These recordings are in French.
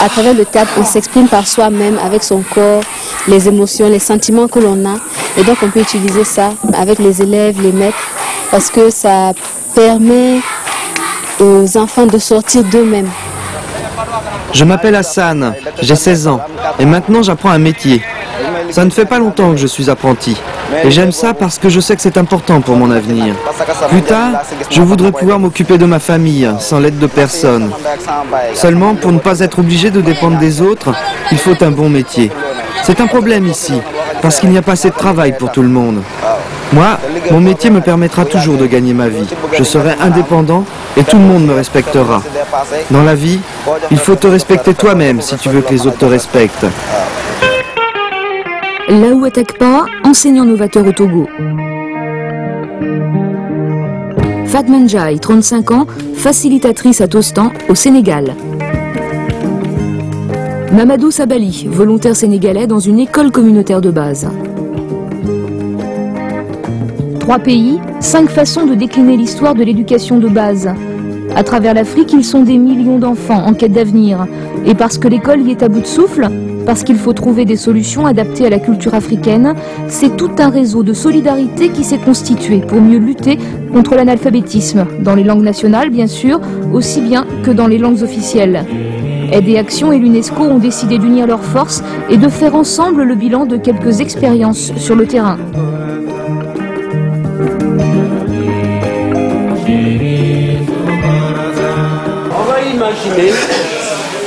À travers le théâtre, on s'exprime par soi-même, avec son corps, les émotions, les sentiments que l'on a. Et donc on peut utiliser ça avec les élèves, les maîtres, parce que ça permet aux enfants de sortir d'eux-mêmes. Je m'appelle Hassan, j'ai 16 ans, et maintenant j'apprends un métier. Ça ne fait pas longtemps que je suis apprenti. Et j'aime ça parce que je sais que c'est important pour mon avenir. Plus tard, je voudrais pouvoir m'occuper de ma famille sans l'aide de personne. Seulement, pour ne pas être obligé de dépendre des autres, il faut un bon métier. C'est un problème ici, parce qu'il n'y a pas assez de travail pour tout le monde. Moi, mon métier me permettra toujours de gagner ma vie. Je serai indépendant et tout le monde me respectera. Dans la vie, il faut te respecter toi-même si tu veux que les autres te respectent. Laou Atakpa, enseignant novateur au Togo. Fatman Jai, 35 ans, facilitatrice à Tostan, au Sénégal. Mamadou Sabali, volontaire sénégalais dans une école communautaire de base. Trois pays, cinq façons de décliner l'histoire de l'éducation de base. À travers l'Afrique, ils sont des millions d'enfants en quête d'avenir. Et parce que l'école y est à bout de souffle, parce qu'il faut trouver des solutions adaptées à la culture africaine, c'est tout un réseau de solidarité qui s'est constitué pour mieux lutter contre l'analphabétisme, dans les langues nationales bien sûr, aussi bien que dans les langues officielles. Aide et Action et l'UNESCO ont décidé d'unir leurs forces et de faire ensemble le bilan de quelques expériences sur le terrain. On va imaginer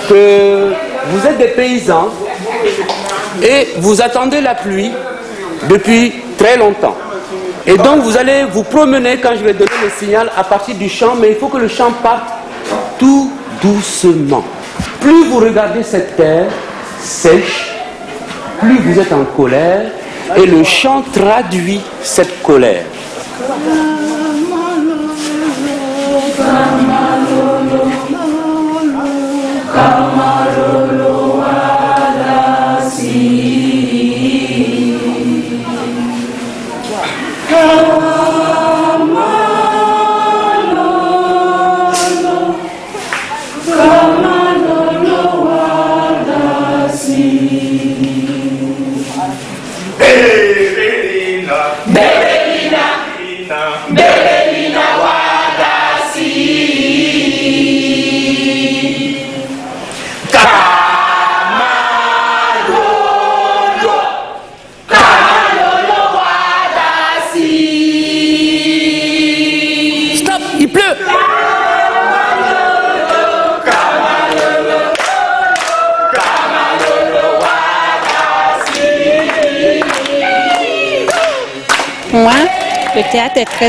que vous êtes des paysans et vous attendez la pluie depuis très longtemps. Et donc vous allez vous promener quand je vais donner le signal à partir du champ, mais il faut que le champ parte tout doucement. Plus vous regardez cette terre sèche, plus vous êtes en colère et le chant traduit cette colère.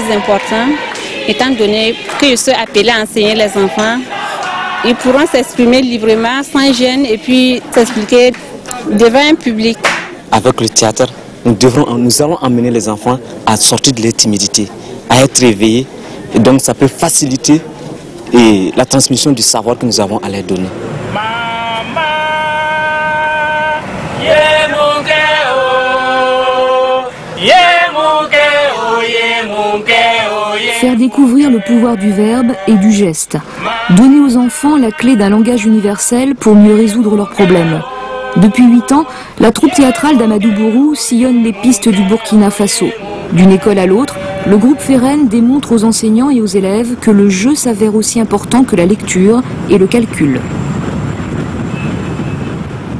Très important, étant donné que je suis appelée à enseigner les enfants. Ils pourront s'exprimer librement, sans gêne, et puis s'expliquer devant un public. Avec le théâtre, nous, nous allons emmener les enfants à sortir de leur timidité, à être éveillés. Et donc ça peut faciliter la transmission du savoir que nous avons à leur donner. Faire découvrir le pouvoir du verbe et du geste. Donner aux enfants la clé d'un langage universel pour mieux résoudre leurs problèmes. Depuis huit ans, la troupe théâtrale d'Amadou Bourou sillonne les pistes du Burkina Faso. D'une école à l'autre, le groupe Feren démontre aux enseignants et aux élèves que le jeu s'avère aussi important que la lecture et le calcul.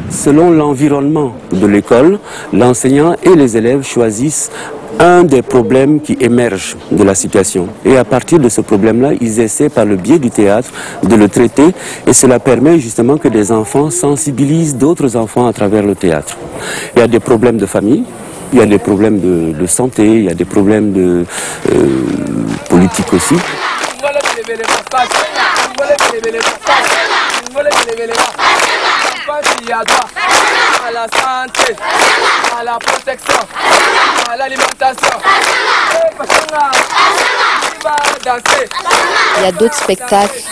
Selon l'environnement de l'école, l'enseignant et les élèves choisissent un des problèmes qui émergent de la situation. Et à partir de ce problème-là, ils essaient par le biais du théâtre de le traiter et cela permet justement que des enfants sensibilisent d'autres enfants à travers le théâtre. Il y a des problèmes de famille, il y a des problèmes de, santé, il y a des problèmes de euh, politique aussi. À la santé, à la protection, à l'alimentation. Il y a d'autres spectacles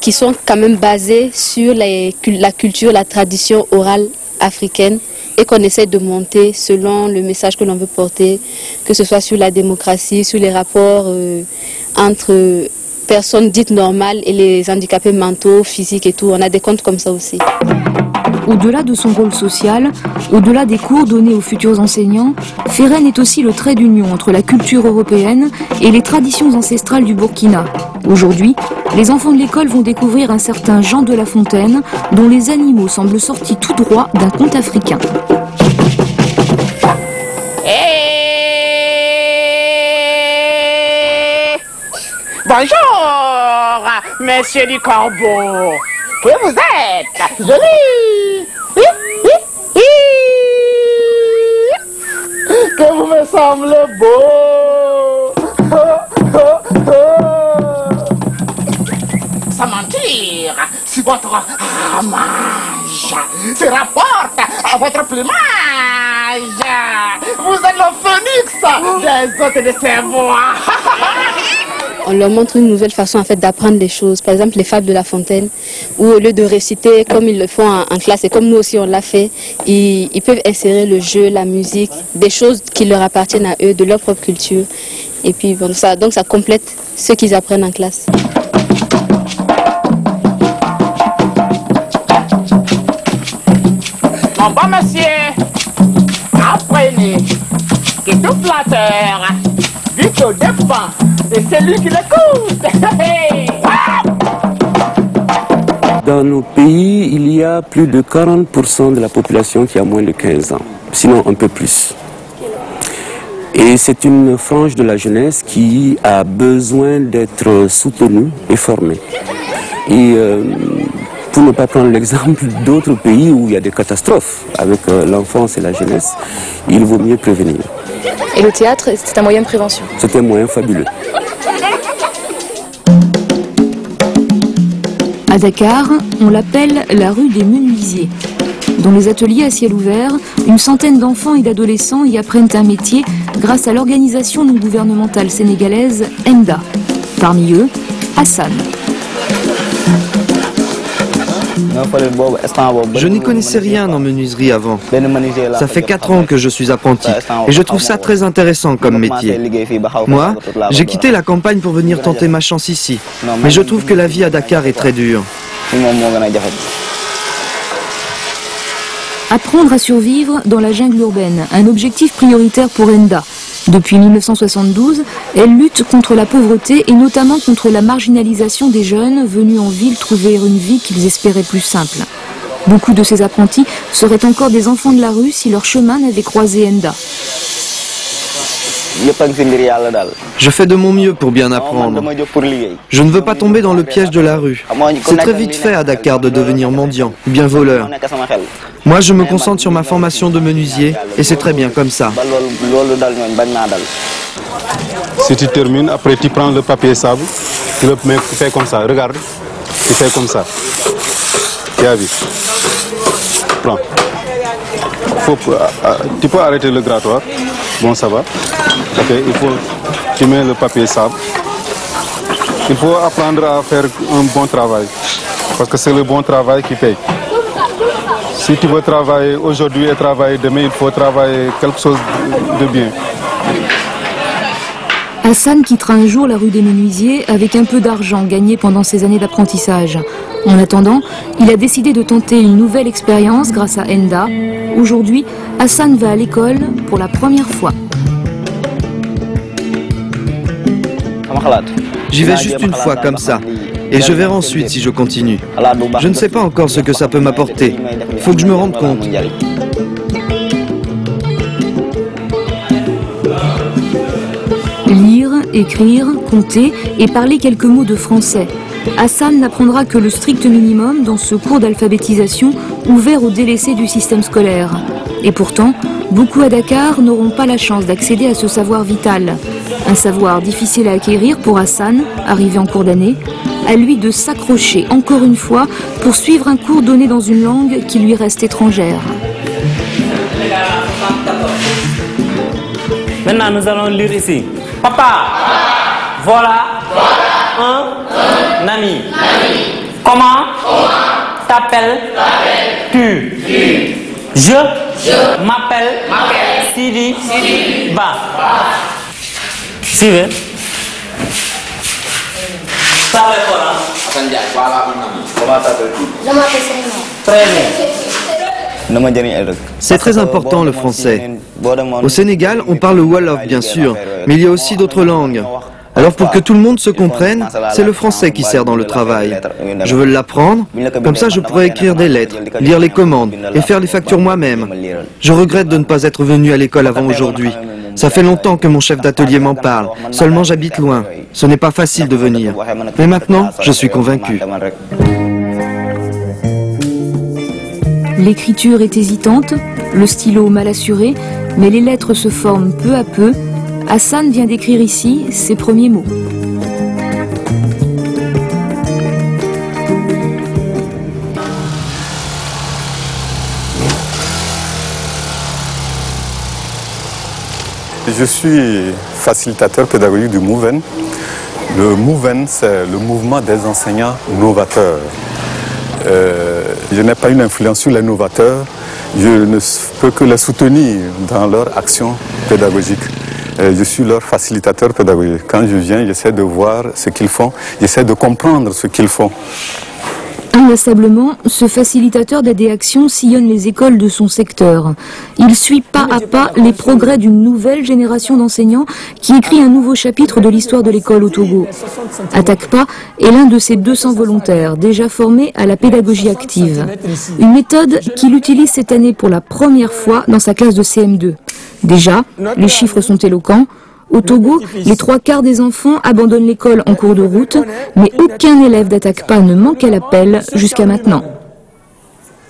qui sont quand même basés sur la culture, la tradition orale africaine et qu'on essaie de monter selon le message que l'on veut porter, que ce soit sur la démocratie, sur les rapports euh, entre personnes dites normales et les handicapés mentaux, physiques et tout. On a des comptes comme ça aussi. Au-delà de son rôle social, au-delà des cours donnés aux futurs enseignants, Ferren est aussi le trait d'union entre la culture européenne et les traditions ancestrales du Burkina. Aujourd'hui, les enfants de l'école vont découvrir un certain Jean de La Fontaine, dont les animaux semblent sortis tout droit d'un conte africain. Bonjour, monsieur du corbeau. Que vous êtes? Joli. Que vous me semblez beau. Sans mentir, si votre ramage se rapporte à votre plumage, vous êtes le phoenix des hôtes de bois. On leur montre une nouvelle façon d'apprendre les choses. Par exemple, les fables de La Fontaine, où au lieu de réciter comme ils le font en, classe et comme nous aussi on l'a fait, ils, peuvent insérer le jeu, la musique, des choses qui leur appartiennent à eux, de leur propre culture. Et puis bon, ça, donc ça complète ce qu'ils apprennent en classe. Mon bon monsieur, apprenez que tout flatteur vit au de celui qui l'écoute. Dans nos pays, il y a plus de 40% de la population qui a moins de 15 ans, sinon un peu plus. Et c'est une frange de la jeunesse qui a besoin d'être soutenue et formée. Et euh, pour ne pas prendre l'exemple d'autres pays où il y a des catastrophes avec euh, l'enfance et la jeunesse, il vaut mieux prévenir. Et le théâtre, c'est un moyen de prévention. C'est un moyen fabuleux. À Dakar, on l'appelle la rue des menuisiers. Dans les ateliers à ciel ouvert, une centaine d'enfants et d'adolescents y apprennent un métier grâce à l'organisation non gouvernementale sénégalaise ENDA. Parmi eux, Hassan. Je n'y connaissais rien en menuiserie avant. Ça fait 4 ans que je suis apprenti et je trouve ça très intéressant comme métier. Moi, j'ai quitté la campagne pour venir tenter ma chance ici, mais je trouve que la vie à Dakar est très dure. Apprendre à survivre dans la jungle urbaine, un objectif prioritaire pour ENDA. Depuis 1972, elle lutte contre la pauvreté et notamment contre la marginalisation des jeunes venus en ville trouver une vie qu'ils espéraient plus simple. Beaucoup de ces apprentis seraient encore des enfants de la rue si leur chemin n'avait croisé ENDA. Je fais de mon mieux pour bien apprendre. Je ne veux pas tomber dans le piège de la rue. C'est très vite fait à Dakar de devenir mendiant, bien voleur. Moi, je me concentre sur ma formation de menuisier et c'est très bien comme ça. Si tu termines, après tu prends le papier sable, tu le mets, tu fais comme ça, regarde, tu fais comme ça. Tu as vu Prends. Euh, tu peux arrêter le grattoir. Bon, ça va. Ok, il faut, tu mets le papier sable. Il faut apprendre à faire un bon travail. Parce que c'est le bon travail qui paye. Si tu veux travailler aujourd'hui et travailler demain, il faut travailler quelque chose de bien. Hassan quittera un jour la rue des Menuisiers avec un peu d'argent gagné pendant ses années d'apprentissage. En attendant, il a décidé de tenter une nouvelle expérience grâce à Enda. Aujourd'hui, Hassan va à l'école pour la première fois. J'y vais juste une fois comme ça. Et je verrai ensuite si je continue. Je ne sais pas encore ce que ça peut m'apporter. Faut que je me rende compte. Lire, écrire, compter et parler quelques mots de français. Hassan n'apprendra que le strict minimum dans ce cours d'alphabétisation ouvert aux délaissés du système scolaire. Et pourtant, beaucoup à Dakar n'auront pas la chance d'accéder à ce savoir vital. Un savoir difficile à acquérir pour Hassan, arrivé en cours d'année, à lui de s'accrocher encore une fois pour suivre un cours donné dans une langue qui lui reste étrangère. Maintenant, nous allons lire ici. Papa, voilà, un, ami. Comment, t'appelles-tu Je. M'appelle Sidi. Ba. Suivez. Ça. C'est très important le français. Au Sénégal, on parle le Wolof bien sûr, mais il y a aussi d'autres langues. Alors pour que tout le monde se comprenne, c'est le français qui sert dans le travail. Je veux l'apprendre, comme ça je pourrais écrire des lettres, lire les commandes et faire les factures moi-même. Je regrette de ne pas être venu à l'école avant aujourd'hui. Ça fait longtemps que mon chef d'atelier m'en parle, seulement j'habite loin. Ce n'est pas facile de venir. Mais maintenant, je suis convaincu. L'écriture est hésitante, le stylo mal assuré, mais les lettres se forment peu à peu. Hassan vient d'écrire ici ses premiers mots. Je suis facilitateur pédagogique du MOVEN. Le MOVEN, c'est le mouvement des enseignants novateurs. Euh, je n'ai pas une influence sur les novateurs, je ne peux que les soutenir dans leur action pédagogique. Euh, je suis leur facilitateur pédagogique. Quand je viens, j'essaie de voir ce qu'ils font, j'essaie de comprendre ce qu'ils font. Inlassablement, ce facilitateur d'AD-Action sillonne les écoles de son secteur. Il suit pas à pas les progrès d'une nouvelle génération d'enseignants qui écrit un nouveau chapitre de l'histoire de l'école au Togo. Attaque-pas est l'un de ces 200 volontaires déjà formés à la pédagogie active. Une méthode qu'il utilise cette année pour la première fois dans sa classe de CM2. Déjà, les chiffres sont éloquents. Au Togo, les trois quarts des enfants abandonnent l'école en cours de route, mais aucun élève d'attaque pas ne manque à l'appel jusqu'à maintenant.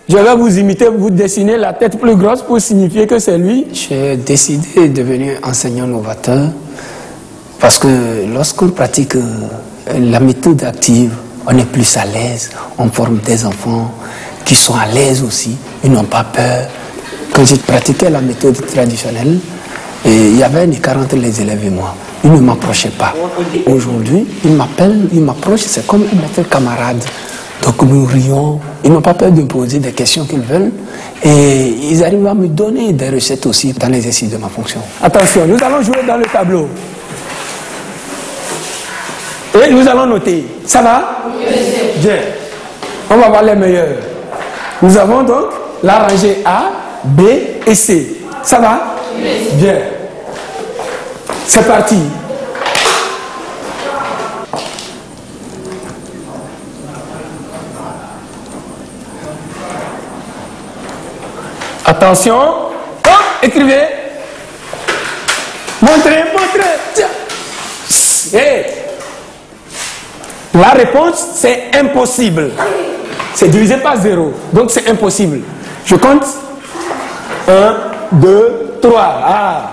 Je vais vous imiter, vous dessiner la tête plus grosse pour signifier que c'est lui. J'ai décidé de devenir enseignant novateur parce que lorsqu'on pratique euh, la méthode active, on est plus à l'aise, on forme des enfants qui sont à l'aise aussi, ils n'ont pas peur. Quand j'ai pratiqué la méthode traditionnelle, et il y avait écart entre les élèves et moi. Ils ne m'approchaient pas. Aujourd'hui, ils m'appellent, ils m'approchent, c'est comme un maître camarade. Donc nous rions, ils n'ont pas peur de me poser des questions qu'ils veulent et ils arrivent à me donner des recettes aussi dans l'exercice de ma fonction. Attention, nous allons jouer dans le tableau. Et nous allons noter. Ça va? Bien. On va voir les meilleurs. Nous avons donc la rangée A, B et C. Ça va? Bien. C'est parti. Attention. Hop, écrivez. Montrez, montrez. Tiens. Hey. La réponse, c'est impossible. C'est divisé par zéro. Donc c'est impossible. Je compte. Un, deux, trois. Ah.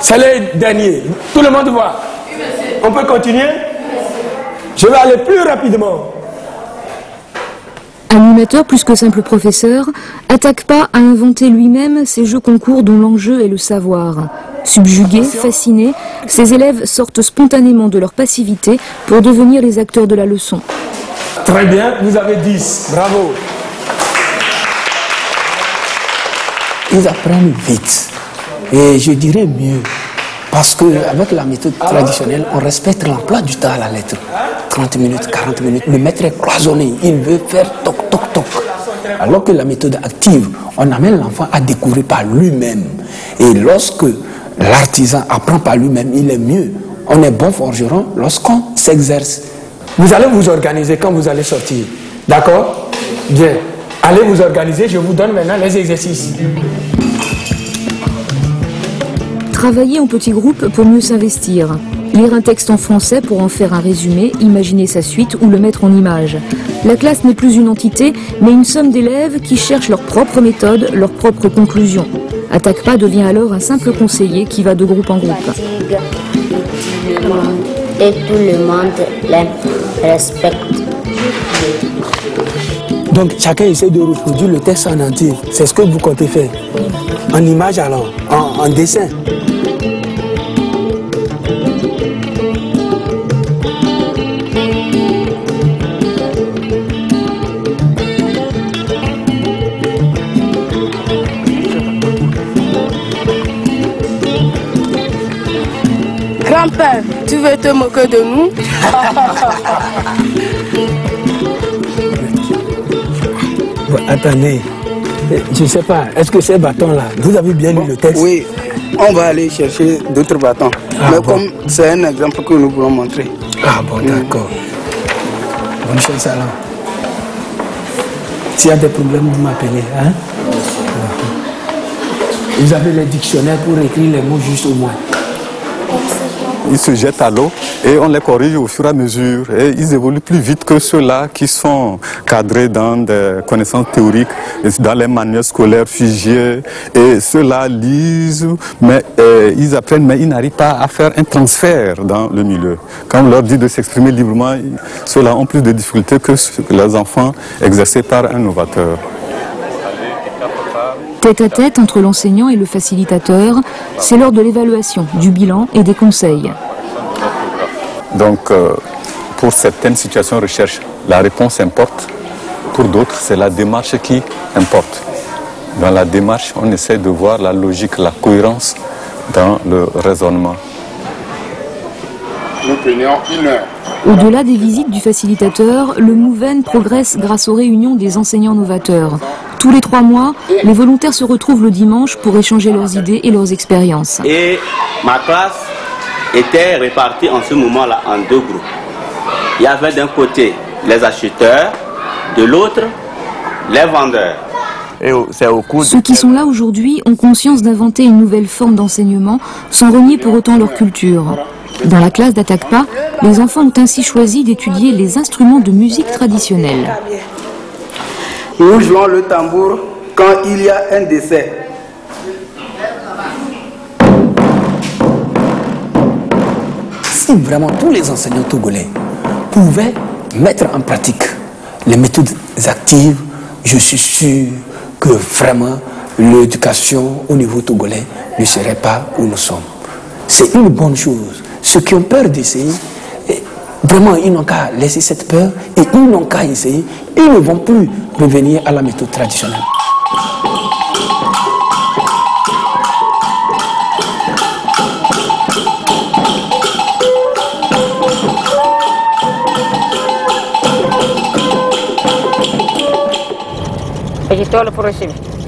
C'est le dernier. Tout le monde voit. On peut continuer? Je vais aller plus rapidement. Animateur plus que simple professeur, Attaque pas a inventé lui-même ces jeux concours dont l'enjeu est le savoir. Subjugués, fascinés, ses élèves sortent spontanément de leur passivité pour devenir les acteurs de la leçon. Très bien, vous avez 10. Bravo. Ils apprennent vite. Et je dirais mieux, parce qu'avec la méthode traditionnelle, on respecte l'emploi du temps à la lettre. 30 minutes, 40 minutes. Le maître est cloisonné, il veut faire toc, toc, toc. Alors que la méthode active, on amène l'enfant à découvrir par lui-même. Et lorsque l'artisan apprend par lui-même, il est mieux. On est bon forgeron lorsqu'on s'exerce. Vous allez vous organiser quand vous allez sortir. D'accord? Bien. Allez vous organiser, je vous donne maintenant les exercices. Travailler en petits groupes pour mieux s'investir. Lire un texte en français pour en faire un résumé, imaginer sa suite ou le mettre en image. La classe n'est plus une entité, mais une somme d'élèves qui cherchent leur propre méthode, leur propre conclusion. Attaque pas devient alors un simple conseiller qui va de groupe en groupe. Et tout le monde l'aime, respecte. Donc chacun essaie de reproduire le texte en entier. C'est ce que vous comptez faire. En image alors, en, en dessin. Grand-père, tu veux te moquer de nous? attendez, je ne sais pas, est-ce que ces bâtons-là, vous avez bien lu le texte Oui, on va aller chercher d'autres bâtons. Ah, Mais bon. comme c'est un exemple que nous voulons montrer. Ah bon, d'accord. Bonne chance alors. S'il y a des problèmes, vous m'appelez. Hein? Vous avez les dictionnaires pour écrire les mots juste au moins. Ils se jettent à l'eau et on les corrige au fur et à mesure. Et ils évoluent plus vite que ceux-là qui sont cadrés dans des connaissances théoriques, dans les manuels scolaires figés. Et ceux-là lisent, mais euh, ils apprennent, mais ils n'arrivent pas à faire un transfert dans le milieu. Quand on leur dit de s'exprimer librement, ceux-là ont plus de difficultés que les enfants exercés par un novateur. Tête à tête entre l'enseignant et le facilitateur, c'est l'heure de l'évaluation, du bilan et des conseils. Donc, euh, pour certaines situations de recherche, la réponse importe. Pour d'autres, c'est la démarche qui importe. Dans la démarche, on essaie de voir la logique, la cohérence dans le raisonnement. Nous prenions une heure. Au-delà des visites du facilitateur, le Mouven progresse grâce aux réunions des enseignants novateurs. Tous les trois mois, les volontaires se retrouvent le dimanche pour échanger leurs idées et leurs expériences. Et ma classe était répartie en ce moment-là en deux groupes. Il y avait d'un côté les acheteurs, de l'autre les vendeurs. Et au- c'est au cours Ceux qui sont là aujourd'hui ont conscience d'inventer une nouvelle forme d'enseignement sans renier pour autant leur culture. Dans la classe d'Atakpa, les enfants ont ainsi choisi d'étudier les instruments de musique traditionnelle. Nous jouons le tambour quand il y a un décès. Si vraiment tous les enseignants togolais pouvaient mettre en pratique les méthodes actives, je suis sûr que vraiment l'éducation au niveau togolais ne serait pas où nous sommes. C'est une bonne chose. Ceux qui ont peur d'essayer, eh, vraiment, ils n'ont qu'à laisser cette peur et ils n'ont qu'à essayer. Ils ne vont plus revenir à la méthode traditionnelle.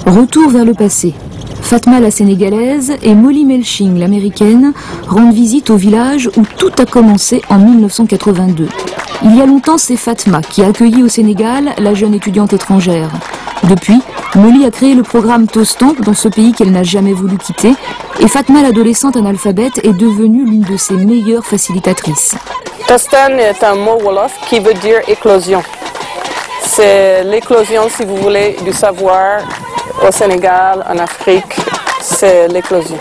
Retour vers le passé. Fatma la sénégalaise et Molly Melching l'américaine rendent visite au village où tout a commencé en 1982. Il y a longtemps, c'est Fatma qui a accueilli au Sénégal la jeune étudiante étrangère. Depuis, Molly a créé le programme Tostan dans ce pays qu'elle n'a jamais voulu quitter et Fatma l'adolescente analphabète est devenue l'une de ses meilleures facilitatrices. Tostan est un mot wolof qui veut dire éclosion. C'est l'éclosion, si vous voulez, du savoir au Sénégal, en Afrique. C'est l'éclosion.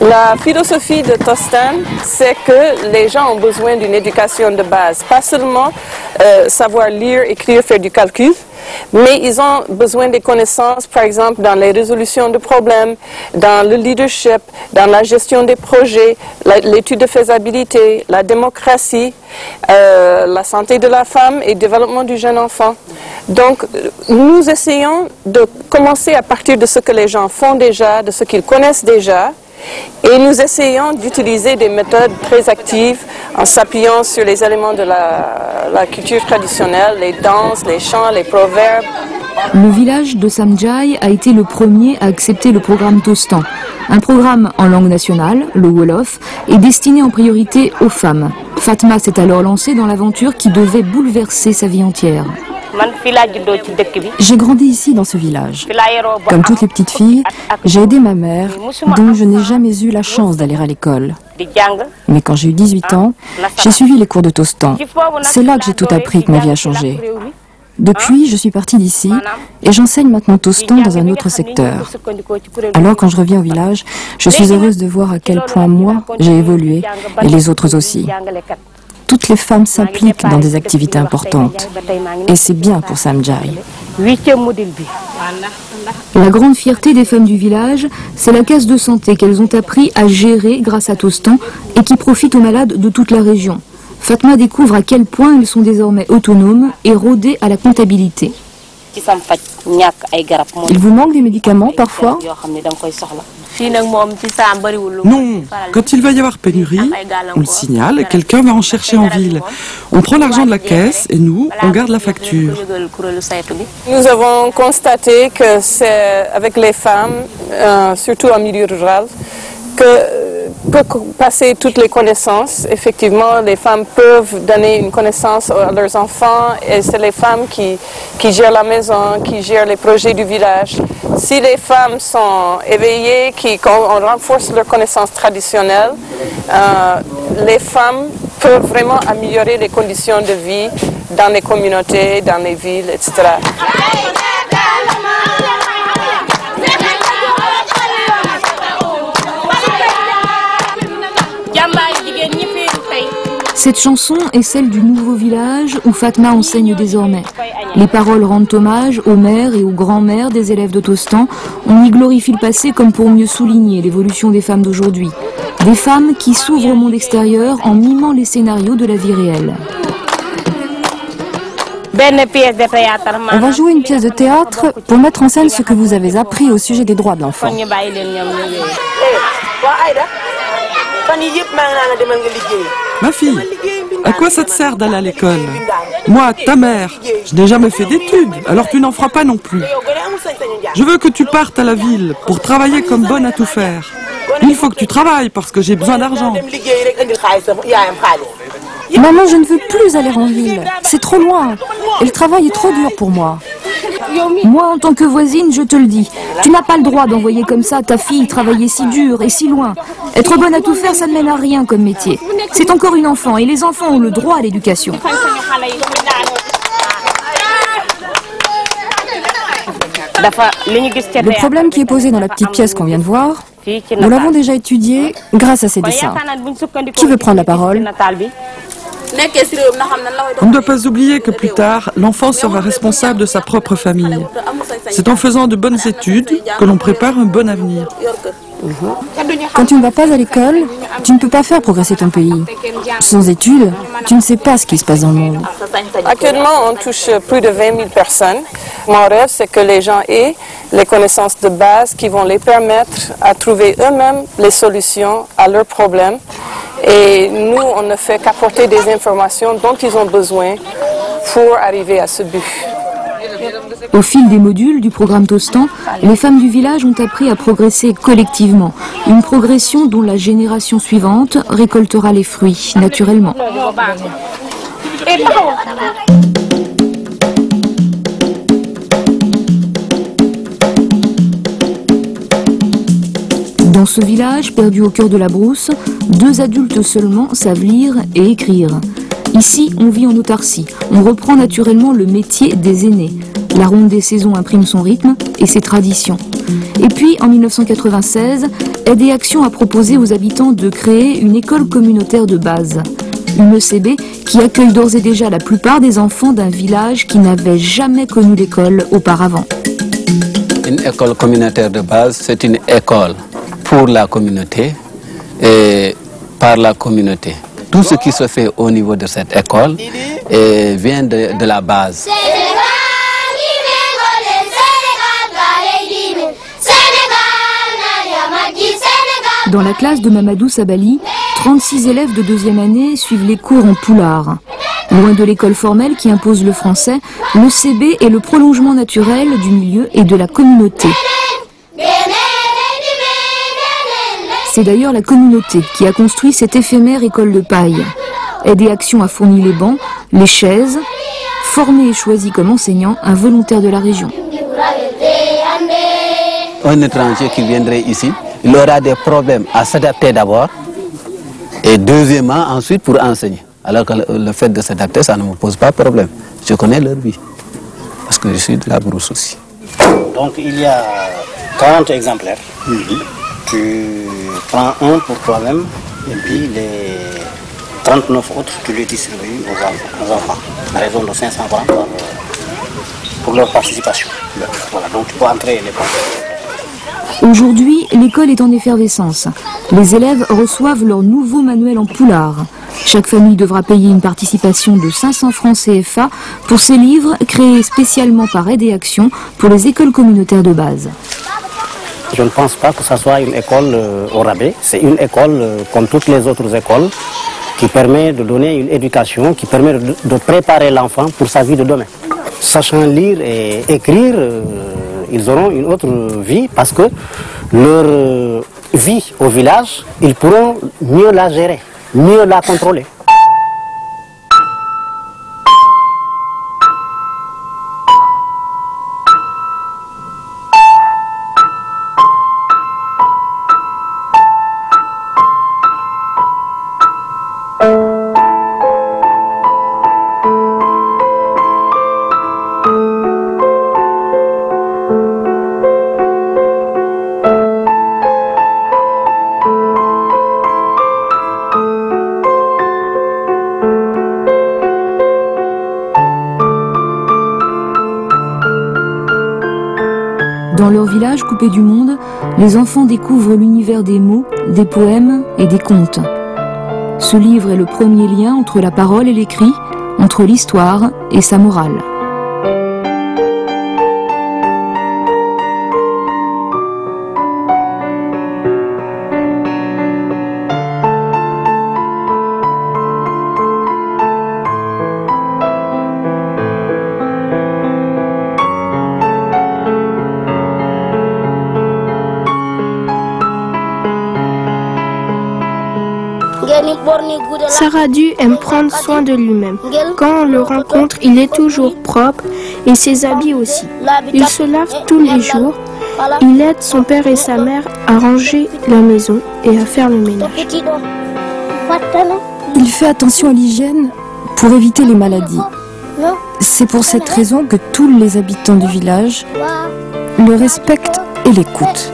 La philosophie de Tostan, c'est que les gens ont besoin d'une éducation de base. Pas seulement euh, savoir lire, écrire, faire du calcul, mais ils ont besoin des connaissances, par exemple, dans les résolutions de problèmes, dans le leadership, dans la gestion des projets, l'étude de faisabilité, la démocratie, euh, la santé de la femme et le développement du jeune enfant. Donc, nous essayons de commencer à partir de ce que les gens font déjà, de ce qu'ils connaissent déjà, et nous essayons d'utiliser des méthodes très actives en s'appuyant sur les éléments de la, culture traditionnelle, les danses, les chants, les proverbes. Le village de Samjai a été le premier à accepter le programme Tostan, un programme en langue nationale, le Wolof, et destiné en priorité aux femmes. Fatma s'est alors lancée dans l'aventure qui devait bouleverser sa vie entière. J'ai grandi ici dans ce village. Comme toutes les petites filles, j'ai aidé ma mère, dont je n'ai jamais eu la chance d'aller à l'école. Mais quand j'ai eu 18 ans, j'ai suivi les cours de Tostan. C'est là que j'ai tout appris que ma vie a changé. Depuis, je suis partie d'ici et j'enseigne maintenant Tostan dans un autre secteur. Alors quand je reviens au village, je suis heureuse de voir à quel point moi, j'ai évolué et les autres aussi. Toutes les femmes s'impliquent dans des activités importantes. Et c'est bien pour Samjai. La grande fierté des femmes du village, c'est la caisse de santé qu'elles ont appris à gérer grâce à Tostan et qui profite aux malades de toute la région. Fatma découvre à quel point elles sont désormais autonomes et rodées à la comptabilité. Il vous manque des médicaments parfois Non, quand il va y avoir pénurie, on le signale et quelqu'un va en chercher en ville. On prend l'argent de la caisse et nous, on garde la facture. Nous avons constaté que c'est avec les femmes, euh, surtout en milieu rural, que co- passer toutes les connaissances. Effectivement, les femmes peuvent donner une connaissance à leurs enfants et c'est les femmes qui, qui gèrent la maison, qui gèrent les projets du village. Si les femmes sont éveillées, qu'on on renforce leurs connaissances traditionnelles, euh, les femmes peuvent vraiment améliorer les conditions de vie dans les communautés, dans les villes, etc. Cette chanson est celle du nouveau village où Fatma enseigne désormais. Les paroles rendent hommage aux mères et aux grands-mères des élèves de Tostan. On y glorifie le passé comme pour mieux souligner l'évolution des femmes d'aujourd'hui. Des femmes qui s'ouvrent au monde extérieur en mimant les scénarios de la vie réelle. benn pièce de théâtre On va jouer une pièce de théâtre pour mettre en scène ce que vous avez appris au sujet des droits de l'enfant. Ma fille, à quoi ça te sert d'aller à l'école Moi, ta mère, je n'ai jamais fait d'études, alors tu n'en feras pas non plus. Je veux que tu partes à la ville pour travailler comme bonne à tout faire. Il faut que tu travailles parce que j'ai besoin d'argent. Maman, je ne veux plus aller en ville. C'est trop loin. Et le travail est trop dur pour moi. Moi, en tant que voisine, je te le dis, tu n'as pas le droit d'envoyer comme ça ta fille travailler si dur et si loin. Être bonne à tout faire, ça ne mène à rien comme métier. C'est encore une enfant et les enfants ont le droit à l'éducation. Le problème qui est posé dans la petite pièce qu'on vient de voir, nous l'avons déjà étudié grâce à ces dessins. Qui veut prendre la parole? On ne doit pas oublier que plus tard, l'enfant sera responsable de sa propre famille. C'est en faisant de bonnes études que l'on prépare un bon avenir. Quand tu ne vas pas à l'école, tu ne peux pas faire progresser ton pays. Sans études, tu ne sais pas ce qui se passe dans le monde. Actuellement, on touche plus de 20 000 personnes. Mon rêve, c'est que les gens aient les connaissances de base qui vont les permettre à trouver eux-mêmes les solutions à leurs problèmes. Et nous, on ne fait qu'apporter des informations dont ils ont besoin pour arriver à ce but. Au fil des modules du programme Tostan, les femmes du village ont appris à progresser collectivement. Une progression dont la génération suivante récoltera les fruits naturellement. Dans ce village, perdu au cœur de la brousse, deux adultes seulement savent lire et écrire. Ici, on vit en autarcie. On reprend naturellement le métier des aînés. La ronde des saisons imprime son rythme et ses traditions. Et puis, en 1996, Aide et Action a proposé aux habitants de créer une école communautaire de base. Une ECB qui accueille d'ores et déjà la plupart des enfants d'un village qui n'avait jamais connu l'école auparavant. Une école communautaire de base, c'est une école pour la communauté et par la communauté. Tout ce qui se fait au niveau de cette école eh, vient de, de la base. Dans la classe de Mamadou Sabali, 36 élèves de deuxième année suivent les cours en poulard. Loin de l'école formelle qui impose le français, le CB est le prolongement naturel du milieu et de la communauté. C'est d'ailleurs la communauté qui a construit cette éphémère école de paille. Aide et Action a fourni les bancs, les chaises, formé et choisi comme enseignant un volontaire de la région. Un étranger qui viendrait ici, il aura des problèmes à s'adapter d'abord et deuxièmement ensuite pour enseigner. Alors que le, fait de s'adapter, ça ne me pose pas de problème. Je connais leur vie parce que je suis de la brousse aussi. Donc il y a 40 exemplaires. Tu prends un pour toi-même et puis les 39 autres, tu les distribues aux enfants, à raison de 500 francs euh, pour leur participation. Voilà, donc tu peux entrer les points. Aujourd'hui, l'école est en effervescence. Les élèves reçoivent leur nouveau manuel en poulard. Chaque famille devra payer une participation de 500 francs CFA pour ces livres créés spécialement par Aide et Action pour les écoles communautaires de base. Je ne pense pas que ce soit une école euh, au rabais. C'est une école euh, comme toutes les autres écoles qui permet de donner une éducation, qui permet de, préparer l'enfant pour sa vie de demain. Sachant lire et écrire, euh, ils auront une autre vie parce que leur vie au village, ils pourront mieux la gérer, mieux la contrôler. Dans leur village coupé du monde, les enfants découvrent l'univers des mots, des poèmes et des contes. Ce livre est le premier lien entre la parole et l'écrit, entre l'histoire et sa morale. Saradu aime prendre soin de lui-même. Quand on le rencontre, il est toujours propre et ses habits aussi. Il se lave tous les jours. Il aide son père et sa mère à ranger la maison et à faire le ménage. Il fait attention à l'hygiène pour éviter les maladies. C'est pour cette raison que tous les habitants du village le respectent et l'écoutent.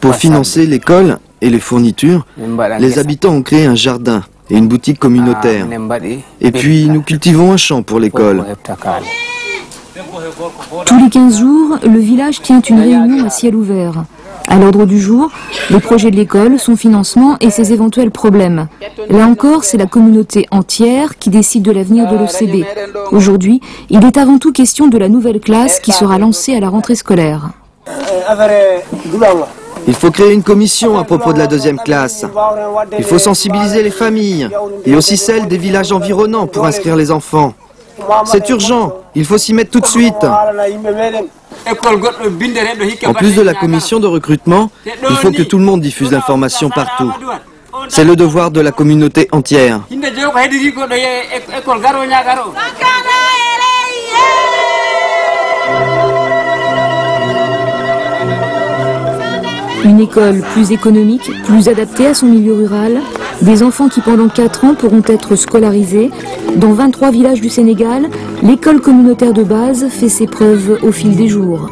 Pour financer l'école et les fournitures, les habitants ont créé un jardin et une boutique communautaire. Et puis nous cultivons un champ pour l'école. Tous les 15 jours, le village tient une réunion à ciel ouvert. À l'ordre du jour, le projet de l'école, son financement et ses éventuels problèmes. Là encore, c'est la communauté entière qui décide de l'avenir de l'OCB. Aujourd'hui, il est avant tout question de la nouvelle classe qui sera lancée à la rentrée scolaire. Il faut créer une commission à propos de la deuxième classe. Il faut sensibiliser les familles et aussi celles des villages environnants pour inscrire les enfants. C'est urgent, il faut s'y mettre tout de suite. En plus de la commission de recrutement, il faut que tout le monde diffuse l'information partout. C'est le devoir de la communauté entière. Une école plus économique, plus adaptée à son milieu rural, des enfants qui pendant 4 ans pourront être scolarisés. Dans 23 villages du Sénégal, l'école communautaire de base fait ses preuves au fil des jours.